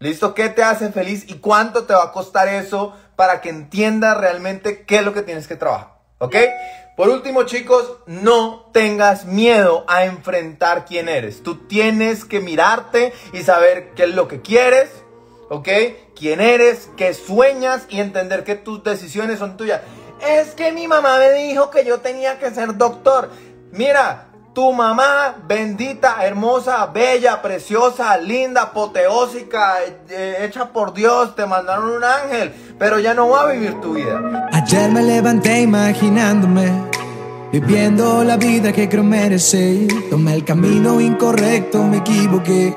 ¿Listo? ¿Qué te hace feliz y cuánto te va a costar eso para que entiendas realmente qué es lo que tienes que trabajar? ¿Ok? Por último, chicos, no tengas miedo a enfrentar quién eres. Tú tienes que mirarte y saber qué es lo que quieres, ¿ok? Quién eres, qué sueñas y entender que tus decisiones son tuyas. Es que mi mamá me dijo que yo tenía que ser doctor. Mira, tu mamá, bendita, hermosa, bella, preciosa, linda, apoteósica, eh, hecha por Dios, te mandaron un ángel, pero ya no va a vivir tu vida. Ayer me levanté imaginándome, viviendo la vida que creo merecer. Tomé el camino incorrecto, me equivoqué.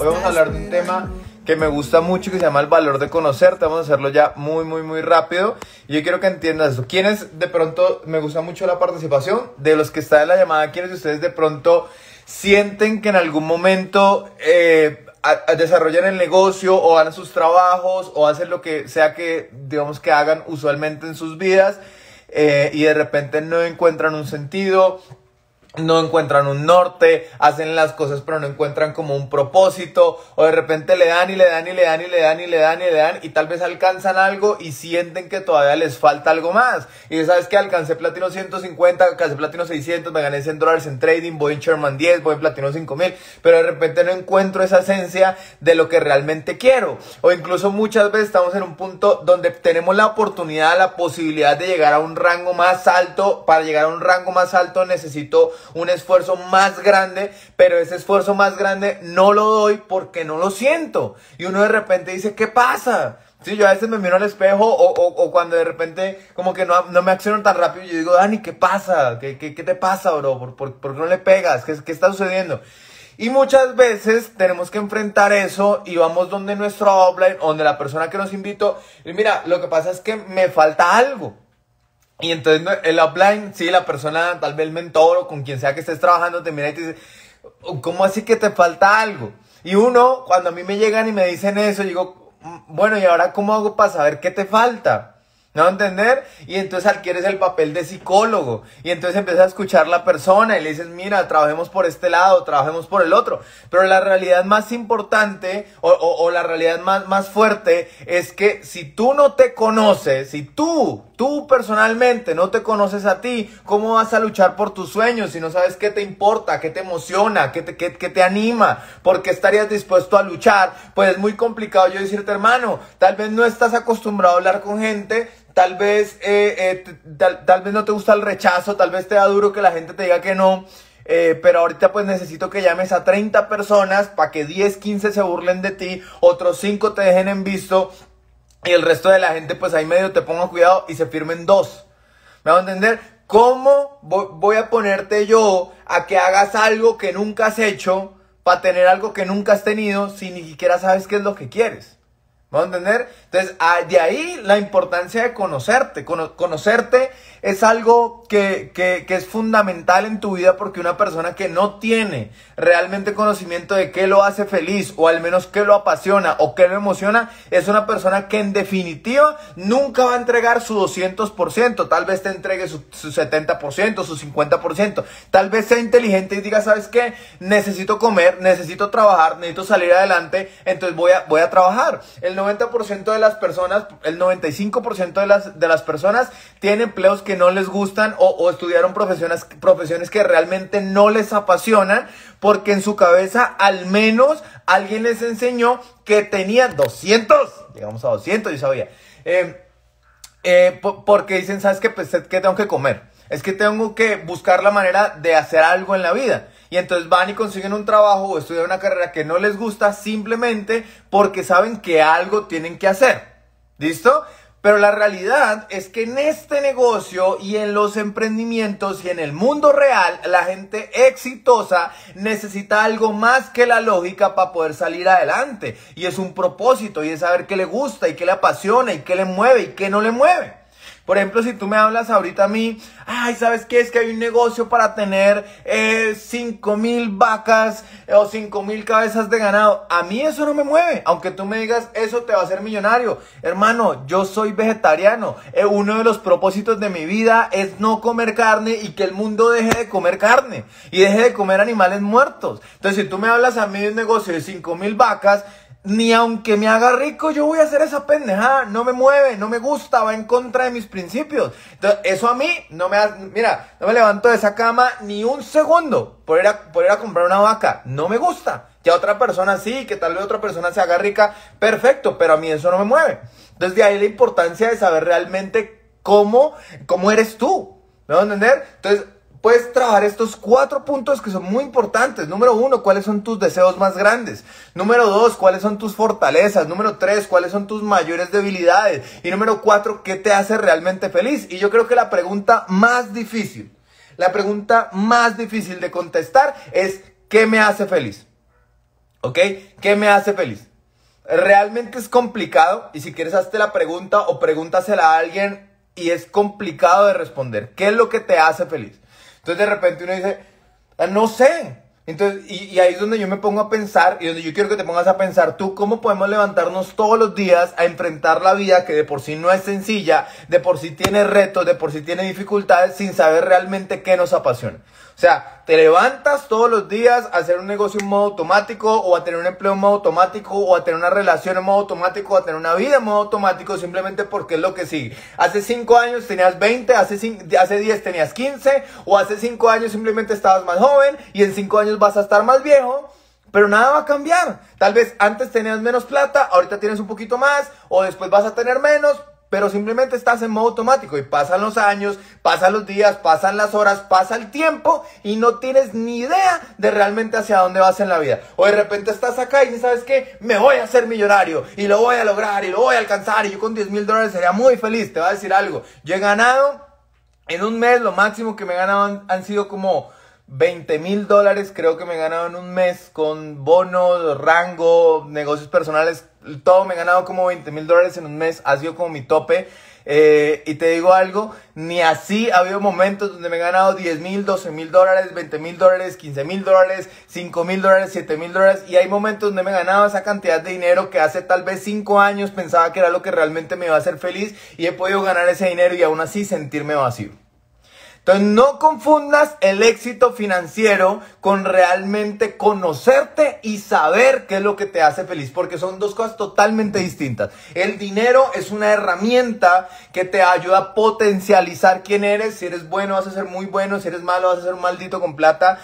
Hoy vamos a hablar de un tema que me gusta mucho que se llama el valor de conocerte. Vamos a hacerlo ya muy, muy, muy rápido. Y yo quiero que entiendas eso. ¿Quiénes de pronto, me gusta mucho la participación de los que están en la llamada, quiénes de ustedes de pronto sienten que en algún momento eh, desarrollan el negocio o hagan sus trabajos o hacen lo que sea que, digamos, que hagan usualmente en sus vidas eh, y de repente no encuentran un sentido no encuentran un norte, hacen las cosas pero no encuentran como un propósito, o de repente le dan y le dan y le dan y le dan y le dan y le dan y tal vez alcanzan algo y sienten que todavía les falta algo más. Y sabes que alcancé platino 150, alcancé platino 600, me gané 100 dólares en trading, voy en Sherman 10, voy en platino 5000, pero de repente no encuentro esa esencia de lo que realmente quiero. O incluso muchas veces estamos en un punto donde tenemos la oportunidad, la posibilidad de llegar a un rango más alto. Para llegar a un rango más alto necesito un esfuerzo más grande, pero ese esfuerzo más grande no lo doy porque no lo siento. Y uno de repente dice, ¿qué pasa? Sí, yo a veces me miro al espejo o, cuando de repente como que no, no, me acciono tan rápido, yo digo, Dani, ¿qué pasa? ¿Qué, qué, qué te pasa, bro? ¿Por, por, qué no le pegas? ¿Qué, ¿Qué está sucediendo? Y muchas veces tenemos que enfrentar eso y vamos donde nuestro offline, donde la persona que nos invitó, y mira, lo que pasa es que me falta algo. Y entonces el upline, sí, la persona, tal vez el mentor o con quien sea que estés trabajando, te mira y te dice, oh, ¿cómo así que te falta algo? Y uno, cuando a mí me llegan y me dicen eso, digo, mm, bueno, ¿y ahora cómo hago para saber qué te falta? ¿No entender? Y entonces adquieres el papel de psicólogo. Y entonces empiezas a escuchar la persona y le dices, mira, trabajemos por este lado, trabajemos por el otro. Pero la realidad más importante o, o la realidad más, más fuerte es que si tú no te conoces, si tú Tú personalmente no te conoces a ti. ¿Cómo vas a luchar por tus sueños si no sabes qué te importa, qué te emociona, qué te, qué, te anima? ¿Por qué estarías dispuesto a luchar? Pues es muy complicado yo decirte, hermano, tal vez no estás acostumbrado a hablar con gente, tal vez, eh, eh, tal, vez no te gusta el rechazo, tal vez te da duro que la gente te diga que no. Eh, pero ahorita pues necesito que llames a 30 personas para que 10, 15 se burlen de ti, otros 5 te dejen en visto y el resto de la gente, pues ahí medio te pongo cuidado y se firmen dos. ¿Me va a entender? ¿Cómo voy a ponerte yo a que hagas algo que nunca has hecho para tener algo que nunca has tenido si ni siquiera sabes qué es lo que quieres? ¿Me va a entender? Entonces, ah, de ahí la importancia de conocerte. conocerte es algo que, que, que, es fundamental en tu vida porque una persona que no tiene realmente conocimiento de qué lo hace feliz o al menos qué lo apasiona o qué lo emociona, es una persona que en definitiva nunca va a entregar su 200%. Tal vez te entregue su, su 70%, su 50%. Tal vez sea inteligente y diga, ¿sabes qué? Necesito comer, necesito trabajar, necesito salir adelante, entonces voy a, voy a trabajar. El 90% de las personas, el 95% de las, de las personas tienen empleos que no les gustan o, estudiaron profesiones, profesiones que realmente no les apasionan porque en su cabeza al menos alguien les enseñó que tenían 200, llegamos a 200, yo sabía. Eh, eh, porque dicen, ¿sabes qué? Pues que tengo que comer. Es que tengo que buscar la manera de hacer algo en la vida. Y entonces van y consiguen un trabajo o estudian una carrera que no les gusta simplemente porque saben que algo tienen que hacer. ¿Listo? Pero la realidad es que en este negocio y en los emprendimientos y en el mundo real, la gente exitosa necesita algo más que la lógica para poder salir adelante. Y es un propósito y es saber qué le gusta y qué le apasiona y qué le mueve y qué no le mueve. Por ejemplo, si tú me hablas ahorita a mí, ay, ¿sabes qué? Es que hay un negocio para tener eh, 5 mil vacas eh, o 5 mil cabezas de ganado. A mí eso no me mueve. Aunque tú me digas, eso te va a hacer millonario. Hermano, yo soy vegetariano. Eh, uno de los propósitos de mi vida es no comer carne y que el mundo deje de comer carne y deje de comer animales muertos. Entonces, si tú me hablas a mí de un negocio de 5 mil vacas, ni aunque me haga rico, yo voy a hacer esa pendejada. No me mueve, no me gusta, va en contra de mis principios. Entonces, eso a mí no me hace, mira, no me levanto de esa cama ni un segundo por ir, a, por ir a comprar una vaca. No me gusta. Ya otra persona sí, que tal vez otra persona se haga rica, perfecto, pero a mí eso no me mueve. Entonces, de ahí la importancia de saber realmente cómo, cómo eres tú. ¿Me vas a entender? Entonces, puedes trabajar estos cuatro puntos que son muy importantes. Número uno, ¿cuáles son tus deseos más grandes? Número dos, ¿cuáles son tus fortalezas? Número tres, ¿cuáles son tus mayores debilidades? Y número cuatro, ¿qué te hace realmente feliz? Y yo creo que la pregunta más difícil, la pregunta más difícil de contestar es, ¿qué me hace feliz? ¿Ok? ¿Qué me hace feliz? Realmente es complicado y si quieres hazte la pregunta o pregúntasela a alguien y es complicado de responder. ¿Qué es lo que te hace feliz? Entonces de repente uno dice, ah, no sé. Entonces, y, y, ahí es donde yo me pongo a pensar y donde yo quiero que te pongas a pensar tú cómo podemos levantarnos todos los días a enfrentar la vida que de por sí no es sencilla, de por sí tiene retos, de por sí tiene dificultades sin saber realmente qué nos apasiona. O sea, te levantas todos los días a hacer un negocio en modo automático o a tener un empleo en modo automático o a tener una relación en modo automático o a tener una vida en modo automático simplemente porque es lo que sigue. Hace 5 años tenías 20, hace, hace 10 tenías 15 o hace 5 años simplemente estabas más joven y en 5 años vas a estar más viejo. Pero nada va a cambiar. Tal vez antes tenías menos plata, ahorita tienes un poquito más, o después vas a tener menos, pero simplemente estás en modo automático y pasan los años, pasan los días, pasan las horas, pasa el tiempo y no tienes ni idea de realmente hacia dónde vas en la vida. O de repente estás acá y sabes qué, me voy a hacer millonario y lo voy a lograr y lo voy a alcanzar y yo con 10 mil dólares sería muy feliz. Te voy a decir algo, yo he ganado en un mes, lo máximo que me he ganado han, sido como 20 mil dólares creo que me he ganado en un mes con bonos, rango, negocios personales todo me he ganado como 20 mil dólares en un mes, ha sido como mi tope. Eh, y te digo algo, ni así ha habido momentos donde me he ganado 10 mil, 12 mil dólares, 20 mil dólares, 15 mil dólares, 5 mil dólares, 7 mil dólares. Y hay momentos donde me he ganado esa cantidad de dinero que hace tal vez 5 años pensaba que era lo que realmente me iba a hacer feliz y he podido ganar ese dinero y aún así sentirme vacío. No confundas el éxito financiero con realmente conocerte y saber qué es lo que te hace feliz, porque son dos cosas totalmente distintas. El dinero es una herramienta que te ayuda a potencializar quién eres. Si eres bueno vas a ser muy bueno, si eres malo vas a ser un maldito con plata.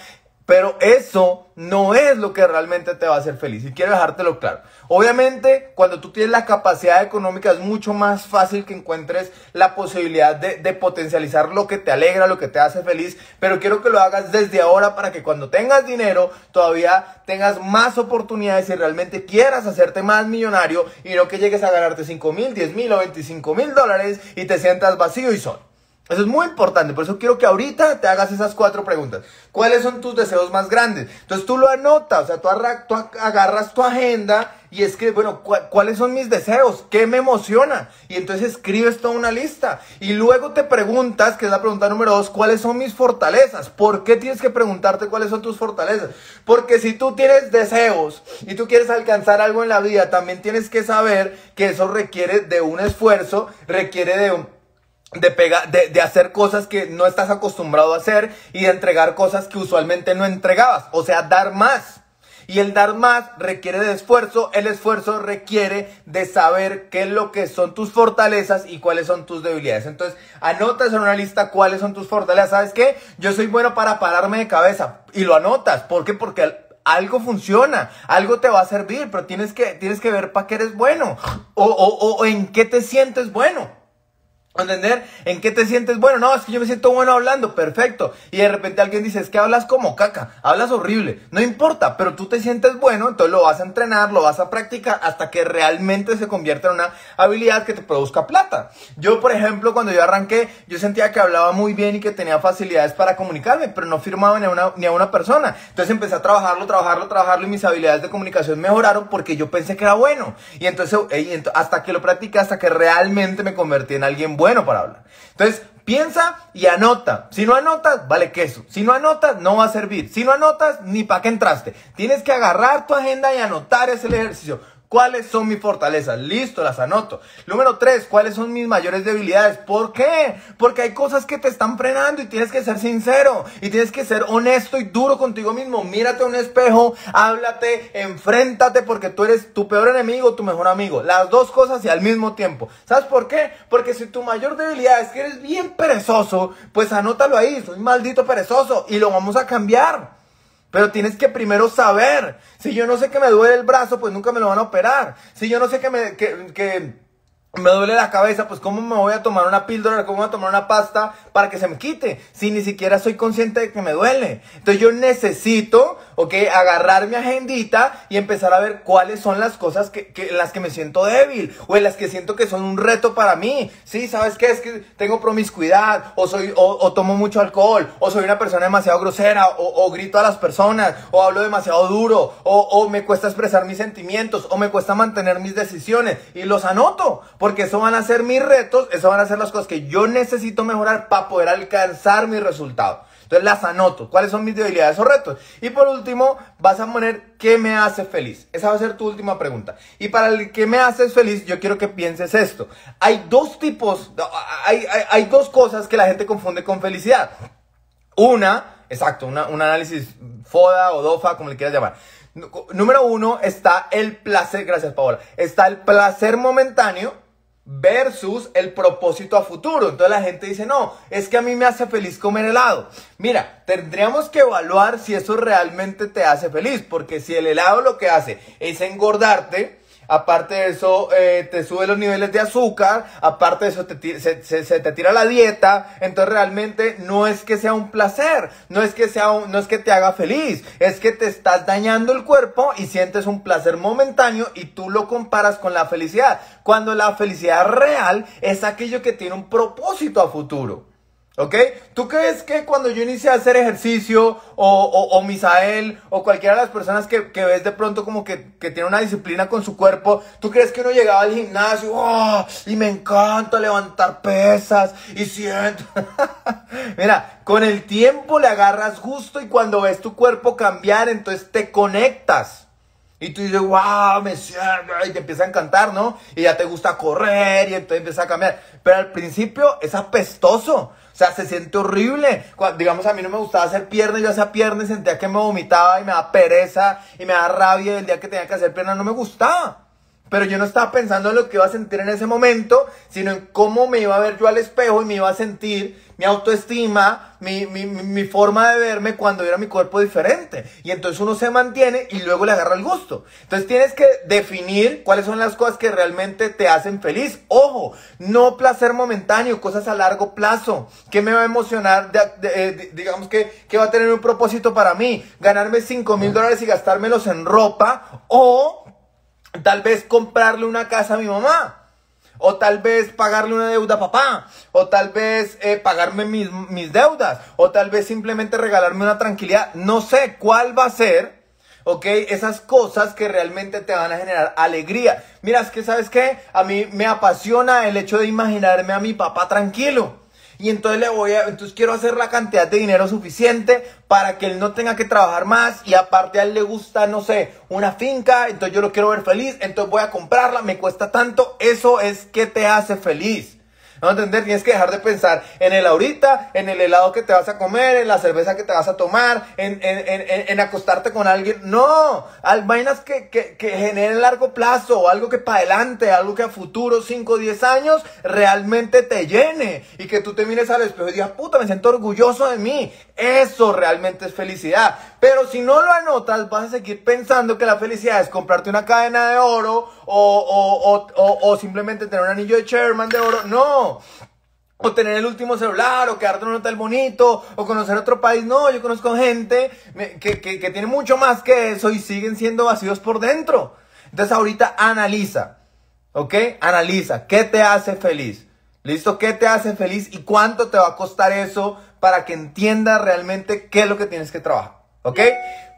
Pero eso no es lo que realmente te va a hacer feliz. Y quiero dejártelo claro. Obviamente, cuando tú tienes la capacidad económica, es mucho más fácil que encuentres la posibilidad de, potencializar lo que te alegra, lo que te hace feliz. Pero quiero que lo hagas desde ahora para que cuando tengas dinero, todavía tengas más oportunidades y realmente quieras hacerte más millonario y no que llegues a ganarte 5 mil, 10 mil o 25 mil dólares y te sientas vacío y solo. Eso es muy importante, por eso quiero que ahorita te hagas esas cuatro preguntas. ¿Cuáles son tus deseos más grandes? Entonces tú lo anotas, o sea, tú, agarras tu agenda y escribes, bueno, ¿cuáles son mis deseos? ¿Qué me emociona? Y entonces escribes toda una lista. Y luego te preguntas, que es la pregunta número dos, ¿cuáles son mis fortalezas? ¿Por qué tienes que preguntarte cuáles son tus fortalezas? Porque si tú tienes deseos y tú quieres alcanzar algo en la vida, también tienes que saber que eso requiere de un esfuerzo, requiere de un de, hacer cosas que no estás acostumbrado a hacer y de entregar cosas que usualmente no entregabas. O sea, dar más. Y el dar más requiere de esfuerzo. El esfuerzo requiere de saber qué es lo que son tus fortalezas y cuáles son tus debilidades. Entonces, anotas en una lista cuáles son tus fortalezas. ¿Sabes qué? Yo soy bueno para pararme de cabeza. Y lo anotas. ¿Por qué? Porque algo funciona, algo te va a servir, pero tienes que, tienes que ver para qué eres bueno o, o, o en qué te sientes bueno. ¿Entender? ¿En qué te sientes bueno? No, es que yo me siento bueno hablando, perfecto. Y de repente alguien dice, es que hablas como caca, hablas horrible. No importa, pero tú te sientes bueno, entonces lo vas a entrenar, lo vas a practicar hasta que realmente se convierta en una habilidad que te produzca plata. Yo, por ejemplo, cuando yo arranqué, yo sentía que hablaba muy bien y que tenía facilidades para comunicarme, pero no firmaba ni a una, ni a una persona. Entonces empecé a trabajarlo, trabajarlo, trabajarlo y mis habilidades de comunicación mejoraron porque yo pensé que era bueno. Y entonces, hasta que lo practiqué, hasta que realmente me convertí en alguien bueno bueno para hablar. Entonces, piensa y anota. Si no anotas, vale queso. Si no anotas, no va a servir. Si no anotas, ni para qué entraste. Tienes que agarrar tu agenda y anotar ese ejercicio. ¿Cuáles son mis fortalezas? Listo, las anoto. Número tres, ¿cuáles son mis mayores debilidades? ¿Por qué? Porque hay cosas que te están frenando y tienes que ser sincero y tienes que ser honesto y duro contigo mismo. Mírate a un espejo, háblate, enfréntate porque tú eres tu peor enemigo, tu mejor amigo. Las dos cosas y al mismo tiempo. ¿Sabes por qué? Porque si tu mayor debilidad es que eres bien perezoso, pues anótalo ahí, soy maldito perezoso y lo vamos a cambiar. Pero tienes que primero saber. Si yo no sé que me duele el brazo, pues nunca me lo van a operar. Si yo no sé que me, que, que me duele la cabeza, pues cómo me voy a tomar una píldora, cómo voy a tomar una pasta para que se me quite, si ni siquiera soy consciente de que me duele. Entonces yo necesito, ok, agarrar mi agendita y empezar a ver cuáles son las cosas que, en las que me siento débil o en las que siento que son un reto para mí. Sí, ¿sabes qué? Es que tengo promiscuidad o soy, o, tomo mucho alcohol o soy una persona demasiado grosera o, grito a las personas o hablo demasiado duro o me cuesta expresar mis sentimientos o me cuesta mantener mis decisiones y los anoto porque eso van a ser mis retos, eso van a ser las cosas que yo necesito mejorar para poder alcanzar mi resultado. Entonces las anoto. ¿Cuáles son mis debilidades o retos? Y por último, vas a poner qué me hace feliz. Esa va a ser tu última pregunta. Y para el que me haces feliz, yo quiero que pienses esto. Hay dos tipos, hay, hay, dos cosas que la gente confunde con felicidad. Una, exacto, un análisis FODA o DOFA, como le quieras llamar. Número uno está el placer, gracias Paola, está el placer momentáneo versus el propósito a futuro. Entonces la gente dice, no, es que a mí me hace feliz comer helado. Mira, tendríamos que evaluar si eso realmente te hace feliz, porque si el helado lo que hace es engordarte, Aparte de eso, eh, te sube los niveles de azúcar. Aparte de eso, te, se, se, te tira la dieta. Entonces, realmente no es que sea un placer. No es que, sea no es que te haga feliz. Es que te estás dañando el cuerpo y sientes un placer momentáneo y tú lo comparas con la felicidad. Cuando la felicidad real es aquello que tiene un propósito a futuro. ¿Ok? ¿Tú crees que cuando yo inicié a hacer ejercicio, o, o, Misael, o cualquiera de las personas que, ves de pronto como que, tiene una disciplina con su cuerpo, ¿tú crees que uno llegaba al gimnasio oh, y me encanta levantar pesas y siento... Mira, con el tiempo le agarras gusto y cuando ves tu cuerpo cambiar, entonces te conectas. Y tú dices, wow, me y te empieza a encantar, ¿no? Y ya te gusta correr y entonces empieza a cambiar. Pero al principio es apestoso. O sea, se siente horrible. digamos, a mí no me gustaba hacer piernas, yo hacía piernas y sentía que me vomitaba y me da pereza y me da rabia el día que tenía que hacer piernas no me gustaba. Pero yo no estaba pensando en lo que iba a sentir en ese momento, sino en cómo me iba a ver yo al espejo y me iba a sentir mi autoestima, mi, mi, mi, forma de verme cuando era mi cuerpo diferente. Y entonces uno se mantiene y luego le agarra el gusto. Entonces tienes que definir cuáles son las cosas que realmente te hacen feliz. Ojo, no placer momentáneo, cosas a largo plazo. ¿Qué me va a emocionar? Eh, digamos que, que va a tener un propósito para mí. Ganarme 5 mil dólares y gastármelos en ropa o tal vez comprarle una casa a mi mamá. O tal vez pagarle una deuda a papá. O tal vez eh, pagarme mis, mis deudas. O tal vez simplemente regalarme una tranquilidad. No sé cuál va a ser. ¿ok? Esas cosas que realmente te van a generar alegría. Mira, es que sabes qué, a mí me apasiona el hecho de imaginarme a mi papá tranquilo y entonces le voy a, entonces quiero hacer la cantidad de dinero suficiente para que él no tenga que trabajar más y aparte a él le gusta, no sé, una finca, entonces yo lo quiero ver feliz, entonces voy a comprarla, me cuesta tanto, eso es que te hace feliz. ¿No entender? Tienes que dejar de pensar en el ahorita, en el helado que te vas a comer, en la cerveza que te vas a tomar, en, en, acostarte con alguien. No, al vainas que, que, que generen largo plazo, algo que para adelante, algo que a futuro, 5 o 10 años, realmente te llene. Y que tú te mires al espejo y digas, puta, me siento orgulloso de mí. Eso realmente es felicidad. Pero si no lo anotas, vas a seguir pensando que la felicidad es comprarte una cadena de oro o, o, o, o simplemente tener un anillo de Sherman de oro. No. o tener el último celular, o quedarte en un hotel bonito, o conocer otro país. No, yo conozco gente que, que, que tiene mucho más que eso y siguen siendo vacíos por dentro. Entonces ahorita analiza, ¿ok? Analiza, ¿qué te hace feliz? ¿Listo? ¿Qué te hace feliz y cuánto te va a costar eso para que entiendas realmente qué es lo que tienes que trabajar? ¿Ok?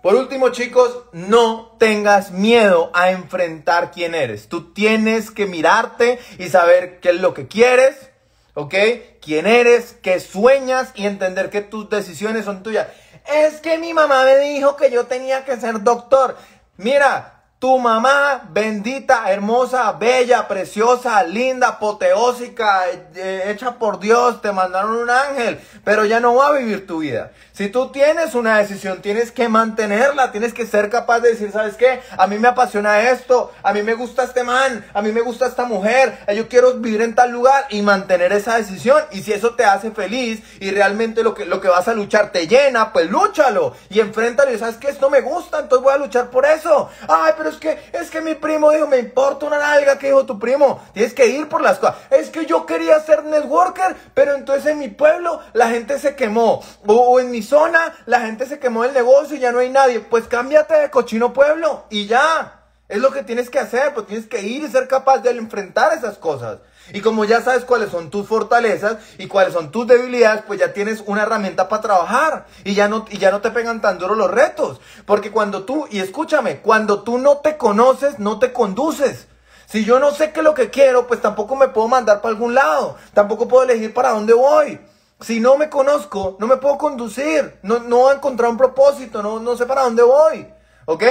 Por último, chicos, no tengas miedo a enfrentar quién eres. Tú tienes que mirarte y saber qué es lo que quieres, ¿ok? Quién eres, qué sueñas y entender que tus decisiones son tuyas. Es que mi mamá me dijo que yo tenía que ser doctor. Mira, tu mamá, bendita, hermosa, bella, preciosa, linda, apoteósica, eh, hecha por Dios, te mandaron un ángel, pero ya no va a vivir tu vida. Si tú tienes una decisión, tienes que mantenerla, tienes que ser capaz de decir, ¿sabes qué? A mí me apasiona esto, a mí me gusta este man, a mí me gusta esta mujer, eh, yo quiero vivir en tal lugar y mantener esa decisión. Y si eso te hace feliz y realmente lo que, lo que vas a luchar te llena, pues lúchalo y enfréntalo y sabes que esto me gusta, entonces voy a luchar por eso. Ay, pero es que, es que mi primo dijo, me importa una nalga que dijo tu primo. Tienes que ir por las cosas. Es que yo quería ser networker, pero entonces en mi pueblo la gente se quemó. O, en mi zona la gente se quemó el negocio y ya no hay nadie. Pues cámbiate de cochino pueblo y ya. Es lo que tienes que hacer, pues tienes que ir y ser capaz de enfrentar esas cosas. Y como ya sabes cuáles son tus fortalezas y cuáles son tus debilidades, pues ya tienes una herramienta para trabajar y ya no, y ya no te pegan tan duro los retos. Porque cuando tú, y escúchame, cuando tú no te conoces, no te conduces. Si yo no sé qué es lo que quiero, pues tampoco me puedo mandar para algún lado. Tampoco puedo elegir para dónde voy. Si no me conozco, no me puedo conducir. No, no a encontrar un propósito, no, no sé para dónde voy. ¿Ok?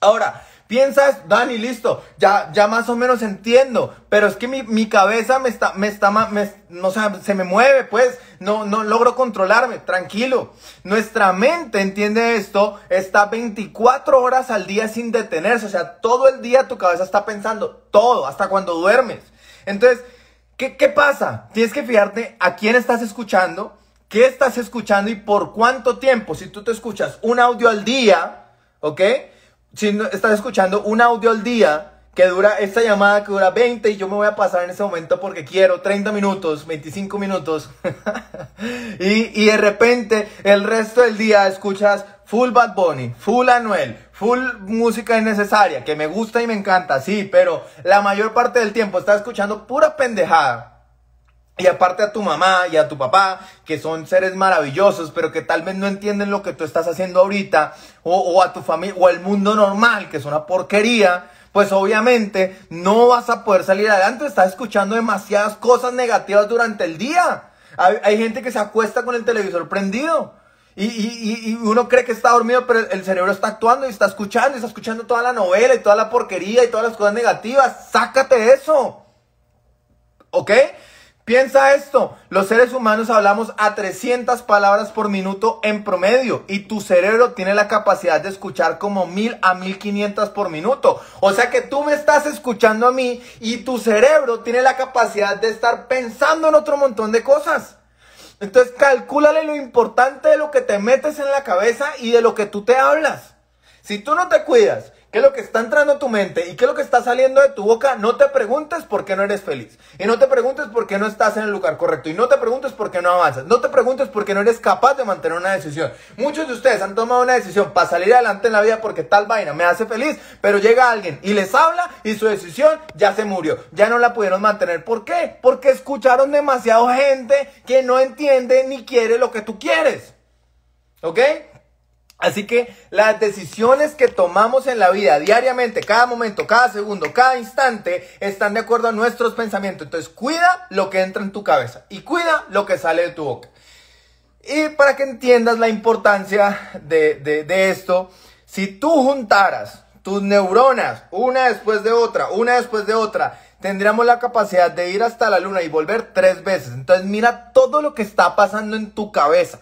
Ahora, Piensas, Dani, listo, ya, ya más o menos entiendo, pero es que mi, mi cabeza me está, me está, no, se me mueve, pues, no, no logro controlarme, tranquilo. Nuestra mente, entiende esto, está 24 horas al día sin detenerse, o sea, todo el día tu cabeza está pensando, todo, hasta cuando duermes. Entonces, ¿qué, qué pasa? Tienes que fijarte a quién estás escuchando, qué estás escuchando y por cuánto tiempo. Si tú te escuchas un audio al día, ¿ok? Si estás escuchando un audio al día que dura, esta llamada que dura 20 y yo me voy a pasar en ese momento porque quiero 30 minutos, 25 minutos. y, y de repente el resto del día escuchas full Bad Bunny, full Anuel, full música innecesaria, que me gusta y me encanta, sí, pero la mayor parte del tiempo estás escuchando pura pendejada. Y aparte a tu mamá y a tu papá, que son seres maravillosos, pero que tal vez no entienden lo que tú estás haciendo ahorita, o, a tu familia, o el mundo normal, que es una porquería, pues obviamente no vas a poder salir adelante. Estás escuchando demasiadas cosas negativas durante el día. Hay, gente que se acuesta con el televisor prendido. Y, y, uno cree que está dormido, pero el cerebro está actuando y está escuchando, y está escuchando toda la novela y toda la porquería y todas las cosas negativas. Sácate eso. ¿Ok? Piensa esto, los seres humanos hablamos a 300 palabras por minuto en promedio y tu cerebro tiene la capacidad de escuchar como 1000 a 1500 por minuto. O sea que tú me estás escuchando a mí y tu cerebro tiene la capacidad de estar pensando en otro montón de cosas. Entonces calcúlale lo importante de lo que te metes en la cabeza y de lo que tú te hablas. Si tú no te cuidas qué es lo que está entrando a tu mente y qué es lo que está saliendo de tu boca, no te preguntes por qué no eres feliz. Y no te preguntes por qué no estás en el lugar correcto. Y no te preguntes por qué no avanzas. No te preguntes por qué no eres capaz de mantener una decisión. Muchos de ustedes han tomado una decisión para salir adelante en la vida porque tal vaina me hace feliz, pero llega alguien y les habla y su decisión ya se murió. Ya no la pudieron mantener. ¿Por qué? Porque escucharon demasiado gente que no entiende ni quiere lo que tú quieres. ¿Ok? Así que las decisiones que tomamos en la vida diariamente, cada momento, cada segundo, cada instante, están de acuerdo a nuestros pensamientos. Entonces cuida lo que entra en tu cabeza y cuida lo que sale de tu boca. Y para que entiendas la importancia de, esto, si tú juntaras tus neuronas una después de otra, una después de otra, tendríamos la capacidad de ir hasta la luna y volver tres veces. Entonces mira todo lo que está pasando en tu cabeza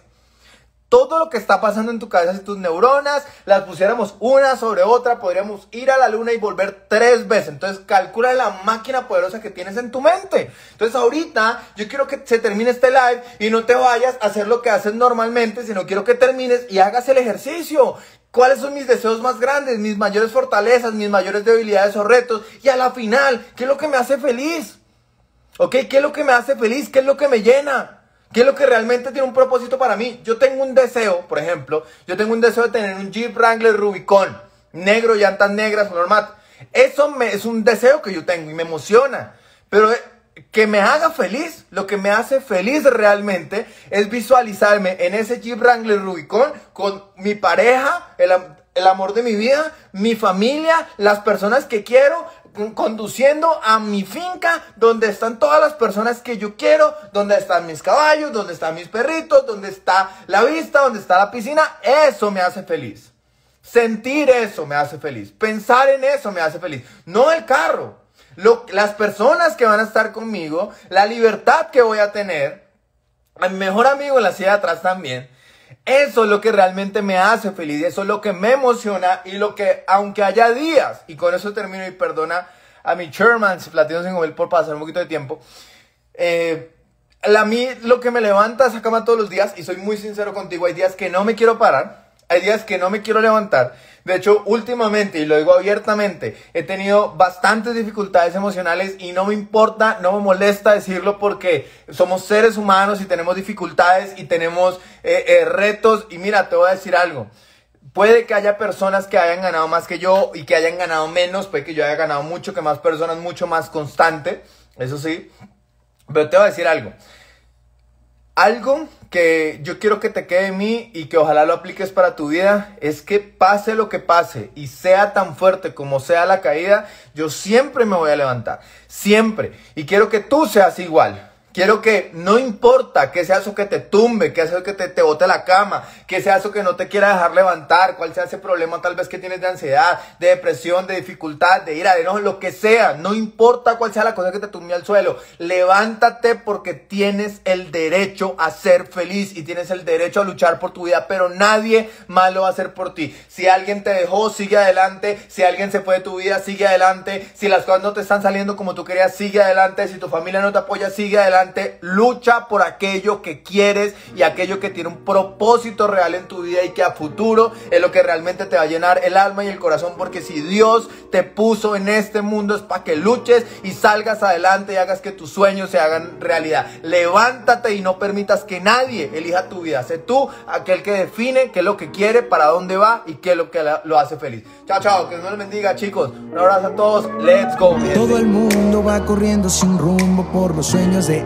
todo lo que está pasando en tu cabeza y tus neuronas, las pusiéramos una sobre otra, podríamos ir a la luna y volver tres veces. Entonces calcula la máquina poderosa que tienes en tu mente. Entonces ahorita yo quiero que se termine este live y no te vayas a hacer lo que haces normalmente, sino quiero que termines y hagas el ejercicio. ¿Cuáles son mis deseos más grandes, mis mayores fortalezas, mis mayores debilidades o retos? Y a la final, ¿qué es lo que me hace feliz? ¿Ok? ¿Qué es lo que me hace feliz? ¿Qué es lo que me llena? ¿Qué es lo que realmente tiene un propósito para mí? Yo tengo un deseo, por ejemplo, yo tengo un deseo de tener un Jeep Wrangler Rubicon, negro, llantas negras, normal. Eso me, es un deseo que yo tengo y me emociona. Pero eh, que me haga feliz, lo que me hace feliz realmente es visualizarme en ese Jeep Wrangler Rubicon con mi pareja, el, el amor de mi vida, mi familia, las personas que quiero, conduciendo a mi finca donde están todas las personas que yo quiero, donde están mis caballos, donde están mis perritos, donde está la vista, donde está la piscina. Eso me hace feliz. Sentir eso me hace feliz. Pensar en eso me hace feliz. No el carro. las personas que van a estar conmigo, la libertad que voy a tener, mi mejor amigo en la silla de atrás también. Eso es lo que realmente me hace feliz, eso es lo que me emociona y lo que, aunque haya días, y con eso termino y perdona a mi chairman, Platino Sin por pasar un poquito de tiempo, eh, a mí lo que me levanta esa cama todos los días, y soy muy sincero contigo, hay días que no me quiero parar, hay días que no me quiero levantar. De hecho, últimamente, y lo digo abiertamente, he tenido bastantes dificultades emocionales y no me importa, no me molesta decirlo porque somos seres humanos y tenemos dificultades y tenemos eh, eh, retos. Y mira, te voy a decir algo. Puede que haya personas que hayan ganado más que yo y que hayan ganado menos, puede que yo haya ganado mucho, que más personas, mucho más constante, eso sí. Pero te voy a decir algo. Algo que yo quiero que te quede en mí y que ojalá lo apliques para tu vida es que pase lo que pase y sea tan fuerte como sea la caída, yo siempre me voy a levantar. Siempre. Y quiero que tú seas igual. Quiero que no importa que sea eso que te tumbe, que sea eso que te, te bote la cama, que sea eso que no te quiera dejar levantar, cuál sea ese problema tal vez que tienes de ansiedad, de depresión, de dificultad, de ira, de enojo, lo que sea. No importa cuál sea la cosa que te tumbe al suelo. Levántate porque tienes el derecho a ser feliz y tienes el derecho a luchar por tu vida, pero nadie más lo va a hacer por ti. Si alguien te dejó, sigue adelante. Si alguien se fue de tu vida, sigue adelante. Si las cosas no te están saliendo como tú querías, sigue adelante. Si tu familia no te apoya, sigue adelante lucha por aquello que quieres y aquello que tiene un propósito real en tu vida y que a futuro es lo que realmente te va a llenar el alma y el corazón, porque si Dios te puso en este mundo es para que luches y salgas adelante y hagas que tus sueños se hagan realidad. Levántate y no permitas que nadie elija tu vida. Sé tú aquel que define qué es lo que quiere, para dónde va y qué es lo que lo hace feliz. Chao, chao, que Dios les bendiga, chicos. Un abrazo a todos. Let's go. Todo el mundo va corriendo sin rumbo por los sueños de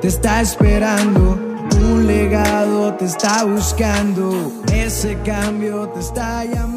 te está esperando. Un legado te está buscando. Ese cambio te está llamando.